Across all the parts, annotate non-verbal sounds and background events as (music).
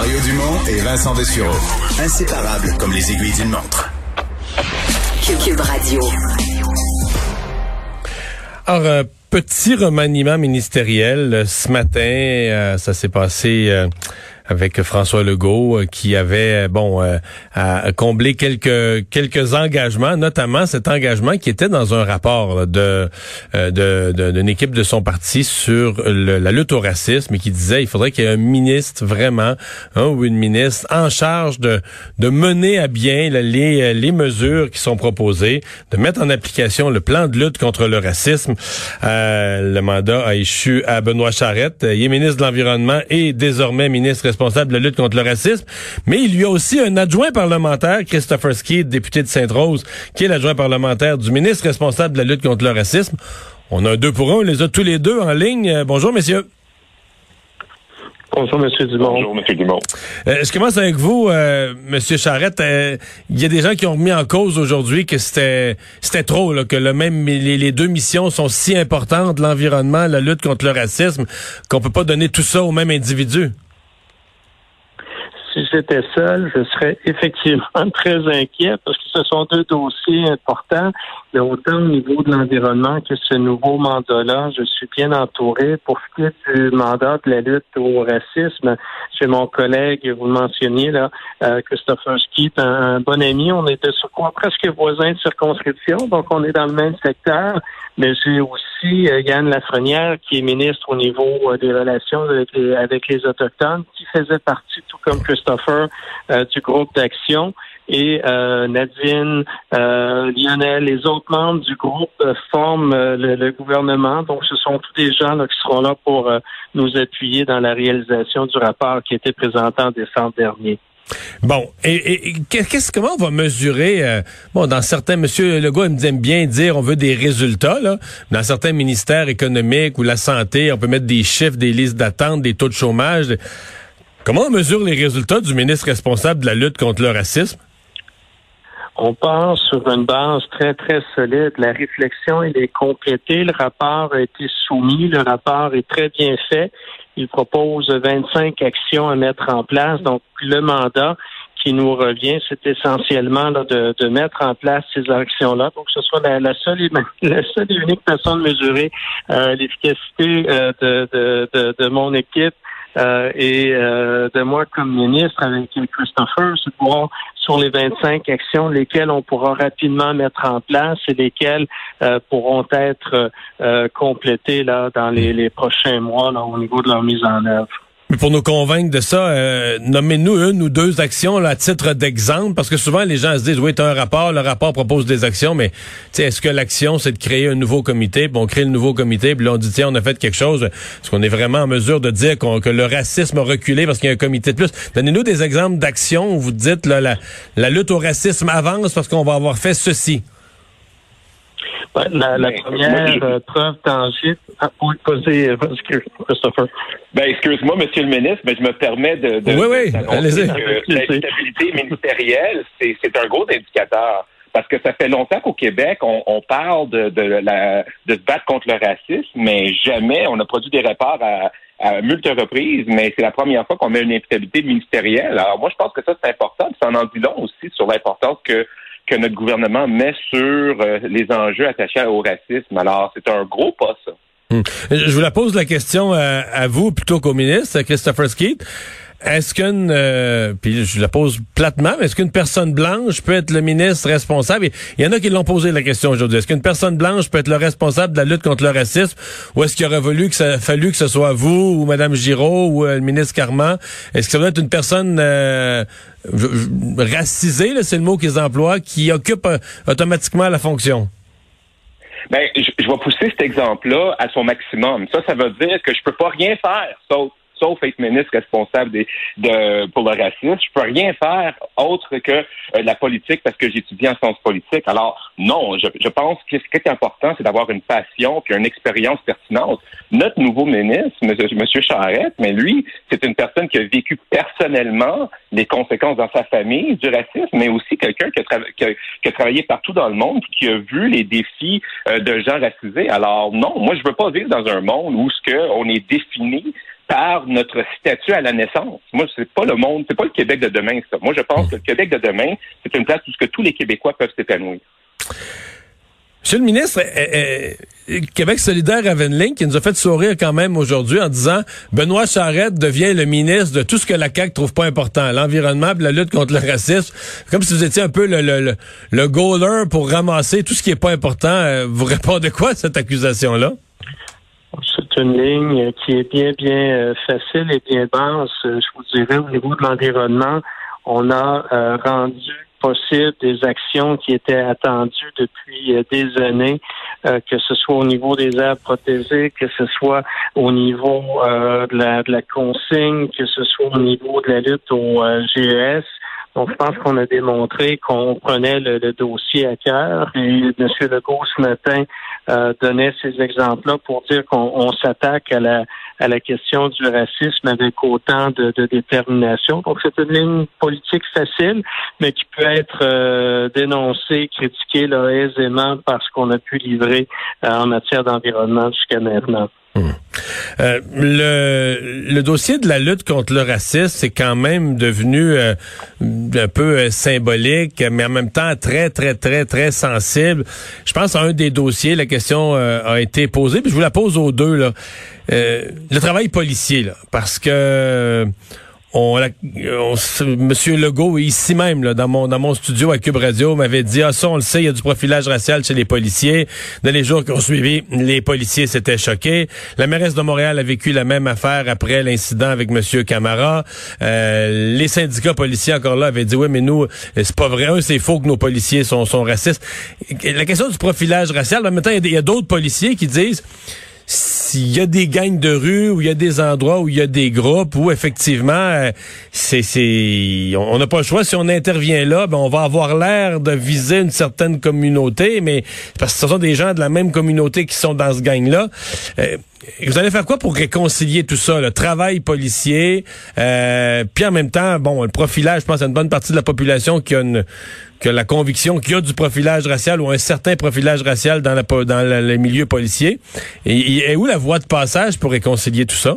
Mario Dumont et Vincent Dessureau. Inséparables comme les aiguilles d'une montre. Cube Radio. Alors, euh, petit remaniement ministériel euh, ce matin, euh, ça s'est passé avec François Legault euh, qui avait bon euh, à combler quelques quelques engagements, notamment cet engagement qui était dans un rapport de euh, d'une équipe de son parti sur la lutte au racisme et qui disait il faudrait qu'il y ait un ministre vraiment hein, ou une ministre en charge de de mener à bien les les mesures qui sont proposées, de mettre en application le plan de lutte contre le racisme. le mandat a échu à Benoît Charette, il est ministre de l'environnement et désormais ministre responsable de la lutte contre le racisme, mais il y a aussi un adjoint parlementaire, Christopher Ski, député de Sainte-Rose, qui est l'adjoint parlementaire du ministre responsable de la lutte contre le racisme. On a un deux pour un, on les a tous les deux en ligne. Euh, bonjour, messieurs. Bonjour, M. Dumont. Bonjour, M. Dumont. Euh, je commence avec vous, euh, M. Charrette. Euh, il y a des gens qui ont remis en cause aujourd'hui que c'était c'était trop, là, que le même les, les, deux missions sont si importantes, l'environnement, la lutte contre le racisme, qu'on peut pas donner tout ça au même individu j'étais seul, je serais effectivement (laughs) très inquiet parce que ce sont deux dossiers importants, mais autant au niveau de l'environnement que ce nouveau mandat-là, je suis bien entouré. Pour ce qui est du mandat de la lutte au racisme, j'ai mon collègue, vous le mentionniez, là, euh, Christopher Skeet, un, bon ami. On était sur quoi presque voisins de circonscription, donc on est dans le même secteur. Mais j'ai aussi euh, Yann Lafrenière, qui est ministre au niveau euh, des relations avec les, avec les Autochtones, qui faisait partie, tout comme Christopher, du groupe d'action. Et Nadine, Lionel, les autres membres du groupe forment le, gouvernement. Donc, ce sont tous des gens qui seront là pour nous appuyer dans la réalisation du rapport qui a été présenté en décembre dernier. Bon, et, qu'est-ce comment on va mesurer euh, bon dans certains monsieur Legault il me aime bien dire on veut des résultats là, dans certains ministères économiques ou la santé, on peut mettre des chiffres, des listes d'attente, des taux de chômage. Comment on mesure les résultats du ministre responsable de la lutte contre le racisme? On part sur une base très, très solide. La réflexion, elle est complétée. Le rapport a été soumis. Le rapport est très bien fait. Il propose 25 actions à mettre en place. Donc, le mandat qui nous revient, c'est essentiellement de, de, mettre en place ces actions-là pour que ce soit la, seule, et, (laughs) la seule et unique façon de mesurer euh, l'efficacité euh, de, de, de, mon équipe euh, et de moi comme ministre avec Christopher, sur les 25 actions, lesquelles on pourra rapidement mettre en place et lesquelles pourront être complétées là dans les, les prochains mois là, au niveau de leur mise en œuvre. Mais pour nous convaincre de ça, euh, nommez-nous une ou deux actions là, à titre d'exemple, parce que souvent les gens se disent, oui, tu un rapport, le rapport propose des actions, mais est-ce que l'action, c'est de créer un nouveau comité, puis on crée le nouveau comité, puis là on dit, tiens, on a fait quelque chose, est-ce qu'on est vraiment en mesure de dire que le racisme a reculé parce qu'il y a un comité de plus? Donnez-nous des exemples d'actions où vous dites, là, la, la lutte au racisme avance parce qu'on va avoir fait ceci. La, la première euh, preuve tangible. Ah, oui, euh, Christopher. Ben, excuse-moi, Monsieur le ministre, mais je me permets de. de oui, oui, allez-y. La stabilité ministérielle, c'est un gros indicateur. Parce que ça fait longtemps qu'au Québec, on, on parle de, de, la, de se battre contre le racisme, mais jamais on a produit des rapports à, à multiples reprises, mais c'est la première fois qu'on met une instabilité ministérielle. Alors moi, je pense que ça, c'est important. Ça en dit long aussi sur l'importance que que notre gouvernement met sur euh, les enjeux attachés au racisme. Alors, c'est un gros pas, ça. Hmm. Je vous la pose la question euh, à, vous plutôt qu'au ministre, Christopher Skeet. Est-ce qu'une, euh, puis je la pose platement, mais est-ce qu'une personne blanche peut être le ministre responsable? Il y en a qui l'ont posé la question aujourd'hui. Est-ce qu'une personne blanche peut être le responsable de la lutte contre le racisme? Ou est-ce qu'il aurait voulu que ça fallu que ce soit vous ou Mme Giraud ou euh, le ministre Carman? Est-ce que ça doit être une personne euh, racisée, c'est le mot qu'ils emploient, qui occupe automatiquement la fonction? Ben, je, je vais pousser cet exemple-là à son maximum. Ça, ça veut dire que je peux pas rien faire, sauf sauf être ministre responsable des, de, pour le racisme. Je peux rien faire autre que euh, la politique parce que j'étudie en sciences politiques. Alors, non, je, je pense que ce qui est important, c'est d'avoir une passion puis une expérience pertinente. Notre nouveau ministre, M. Charette, mais lui, c'est une personne qui a vécu personnellement les conséquences dans sa famille du racisme, mais aussi quelqu'un qui, a travaillé partout dans le monde qui a vu les défis euh, de gens racisés. Alors, non, moi, je veux pas vivre dans un monde où ce que on est défini par notre statut à la naissance. Moi, c'est pas le monde, c'est pas le Québec de demain, ça. Moi, je pense que le Québec de demain, c'est une place où que tous les Québécois peuvent s'épanouir. Monsieur le ministre, euh, euh, Québec solidaire Ravenling, qui nous a fait sourire quand même aujourd'hui en disant Benoît Charette devient le ministre de tout ce que la CAQ trouve pas important, l'environnement, la lutte contre le racisme. Comme si vous étiez un peu le, le, le, goaler pour ramasser tout ce qui est pas important. Euh, vous répondez quoi à cette accusation-là? Une ligne qui est bien, bien euh, facile et bien basse. Je vous dirais, au niveau de l'environnement, on a euh, rendu possible des actions qui étaient attendues depuis euh, des années, que ce soit au niveau des aires protégées, que ce soit au niveau de, la, de la consigne, que ce soit au niveau de la lutte au GES. Donc, je pense qu'on a démontré qu'on prenait le, dossier à cœur. Et M. Legault, ce matin, euh, donnait ces exemples-là pour dire qu'on s'attaque à la, à la question du racisme avec autant de, détermination. Donc, c'est une ligne politique facile, mais qui peut être euh, dénoncée, critiquée là, aisément parce qu'on a pu livrer euh, en matière d'environnement jusqu'à maintenant. Hmm. Euh, le, le, dossier de la lutte contre le racisme, c'est quand même devenu euh, un peu euh, symbolique, mais en même temps très, très, très, très sensible. Je pense à un des dossiers, la question a été posée, puis je vous la pose aux deux. Là. le travail policier, là, parce que on, Monsieur Legault, ici même, là, dans mon dans mon studio à Cube Radio, m'avait dit Ah, ça, on le sait, il y a du profilage racial chez les policiers. Dans les jours qui ont suivi, les policiers s'étaient choqués. La mairesse de Montréal a vécu la même affaire après l'incident avec Monsieur Camara. Euh, les syndicats policiers, encore là, avaient dit Oui, mais nous, c'est pas vrai, c'est faux que nos policiers sont, sont racistes. La question du profilage racial, en même temps, il y a d'autres policiers qui disent s'il y a des gangs de rue ou il y a des endroits où il y a des groupes où effectivement euh, c'est c'est on n'a pas le choix. Si on intervient là ben on va avoir l'air de viser une certaine communauté mais parce que ce sont des gens de la même communauté qui sont dans ce gang là euh, vous allez faire quoi pour réconcilier tout ça, le travail policier, euh, puis en même temps, bon, le profilage, je pense à une bonne partie de la population qui a une, que la conviction qu'il y a du profilage racial ou un certain profilage racial dans, la, dans le milieu policier. Et, où la voie de passage pour réconcilier tout ça?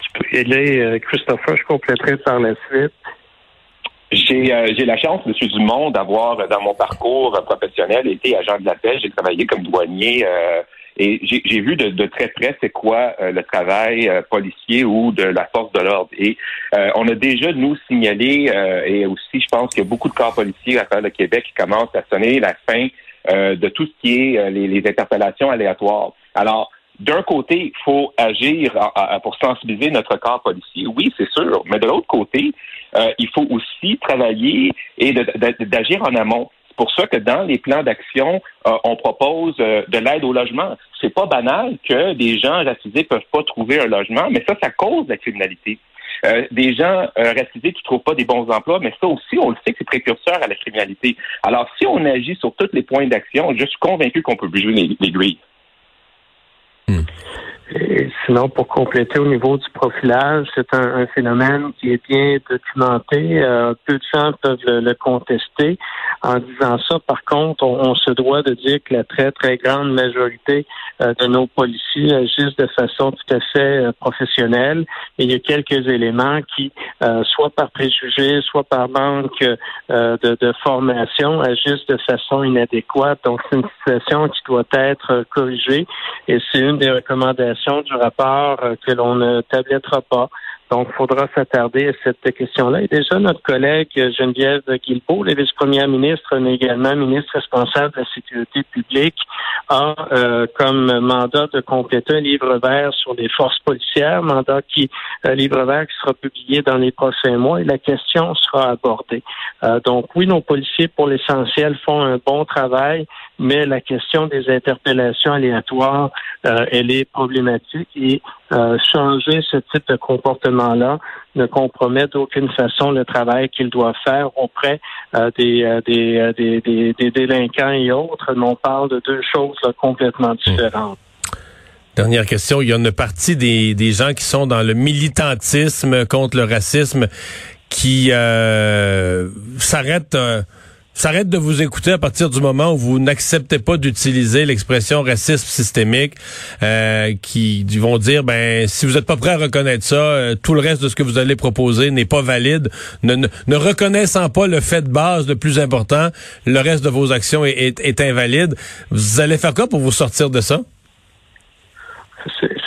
Tu peux y aller, euh, Christopher, je compléterai par la suite. J'ai euh, j'ai la chance, M. Dumont, d'avoir, dans mon parcours professionnel, été agent de la paix. J'ai travaillé comme douanier euh, et j'ai vu de, de, très près c'est quoi euh, le travail euh, policier ou de la force de l'ordre. Et euh, on a déjà, nous, signalé, et aussi, je pense qu'il y a beaucoup de corps policiers à travers le Québec qui commencent à sonner la fin de tout ce qui est les, les, interpellations aléatoires. Alors, d'un côté, il faut agir pour sensibiliser notre corps policier. Oui, c'est sûr. Mais de l'autre côté, il faut aussi travailler et d'agir en amont. C'est pour ça que dans les plans d'action, euh, on propose euh, de l'aide au logement. C'est pas banal que des gens racisés peuvent pas trouver un logement, mais ça, ça cause la criminalité. Euh, des gens racisés qui trouvent pas des bons emplois, mais ça aussi, on le sait que c'est précurseur à la criminalité. Alors, si on agit sur tous les points d'action, je suis convaincu qu'on peut bouger les, les grilles. Hmm. Et sinon, pour compléter au niveau du profilage, c'est un, phénomène qui est bien documenté. Euh, peu de gens peuvent le, contester. En disant ça, par contre, on, se doit de dire que la très, très grande majorité euh, de nos policiers agissent de façon tout à fait euh, professionnelle. Il y a quelques éléments qui, soit par préjugés, soit par manque de, de, formation, agissent de façon inadéquate. Donc, c'est une situation qui doit être corrigée. Et c'est une des recommandations du rapport euh, que l'on ne tablettera pas. Donc, il faudra s'attarder à cette question-là. Et déjà, notre collègue Geneviève Guilbeault, la vice-première ministre, mais également ministre responsable de la sécurité publique, a euh, comme mandat de compléter un livre vert sur les forces policières, mandat qui, euh, livre vert qui sera publié dans les prochains mois et la question sera abordée. donc, oui, nos policiers, pour l'essentiel, font un bon travail, mais la question des interpellations aléatoires, euh, elle est problématique et euh, changer ce type de comportement-là ne compromet d'aucune façon le travail qu'il doit faire auprès euh, des, des, des, des, délinquants et autres. Mais on parle de deux choses complètement différentes. Dernière question. Il y a une partie des, des gens qui sont dans le militantisme contre le racisme qui euh, s'arrêtent s'arrête de vous écouter à partir du moment où vous n'acceptez pas d'utiliser l'expression racisme systémique, euh, qui vont dire, ben, si vous n'êtes pas prêt à reconnaître ça, euh, tout le reste de ce que vous allez proposer n'est pas valide. Ne, ne, reconnaissant pas le fait de base le plus important, le reste de vos actions est, est invalide. Vous allez faire quoi pour vous sortir de ça?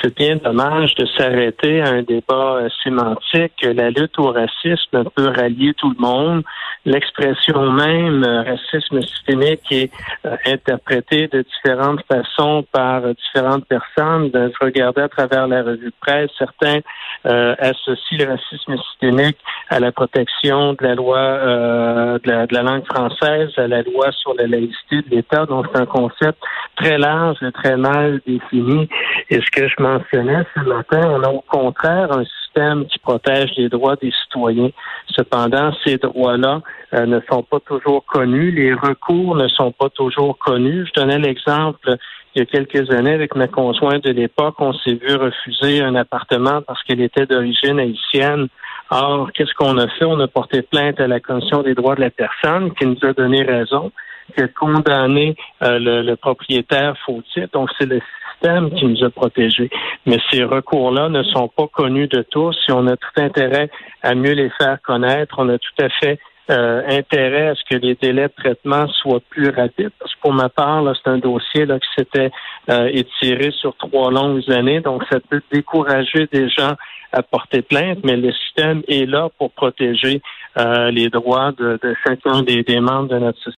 C'est bien dommage de s'arrêter à un débat euh, sémantique. La lutte au racisme peut rallier tout le monde. L'expression même euh, racisme systémique est euh, interprétée de différentes façons par différentes personnes. Je regardais à travers la revue de presse, certains associent le racisme systémique à la protection de la loi de la, de, la, langue française, à la loi sur la laïcité de l'État. Donc c'est un concept très large et très mal défini. Ce que je mentionnais ce matin, on a au contraire un système qui protège les droits des citoyens. Cependant, ces droits-là euh, ne sont pas toujours connus, les recours ne sont pas toujours connus. Je donnais l'exemple il y a quelques années avec ma conjointe de l'époque, on s'est vu refuser un appartement parce qu'elle était d'origine haïtienne. Or, qu'est-ce qu'on a fait? On a porté plainte à la Commission des droits de la personne qui nous a donné raison, qui a condamné euh, le, le, propriétaire fautif. Donc, c'est le qui nous a protégés. Mais ces recours-là ne sont pas connus de tous. Si on a tout intérêt à mieux les faire connaître, on a tout à fait euh, intérêt à ce que les délais de traitement soient plus rapides. Parce que pour ma part, c'est un dossier là, qui s'était euh, étiré sur trois longues années, donc ça peut décourager des gens à porter plainte, mais le système est là pour protéger euh, les droits de, chacun des, des membres de notre société.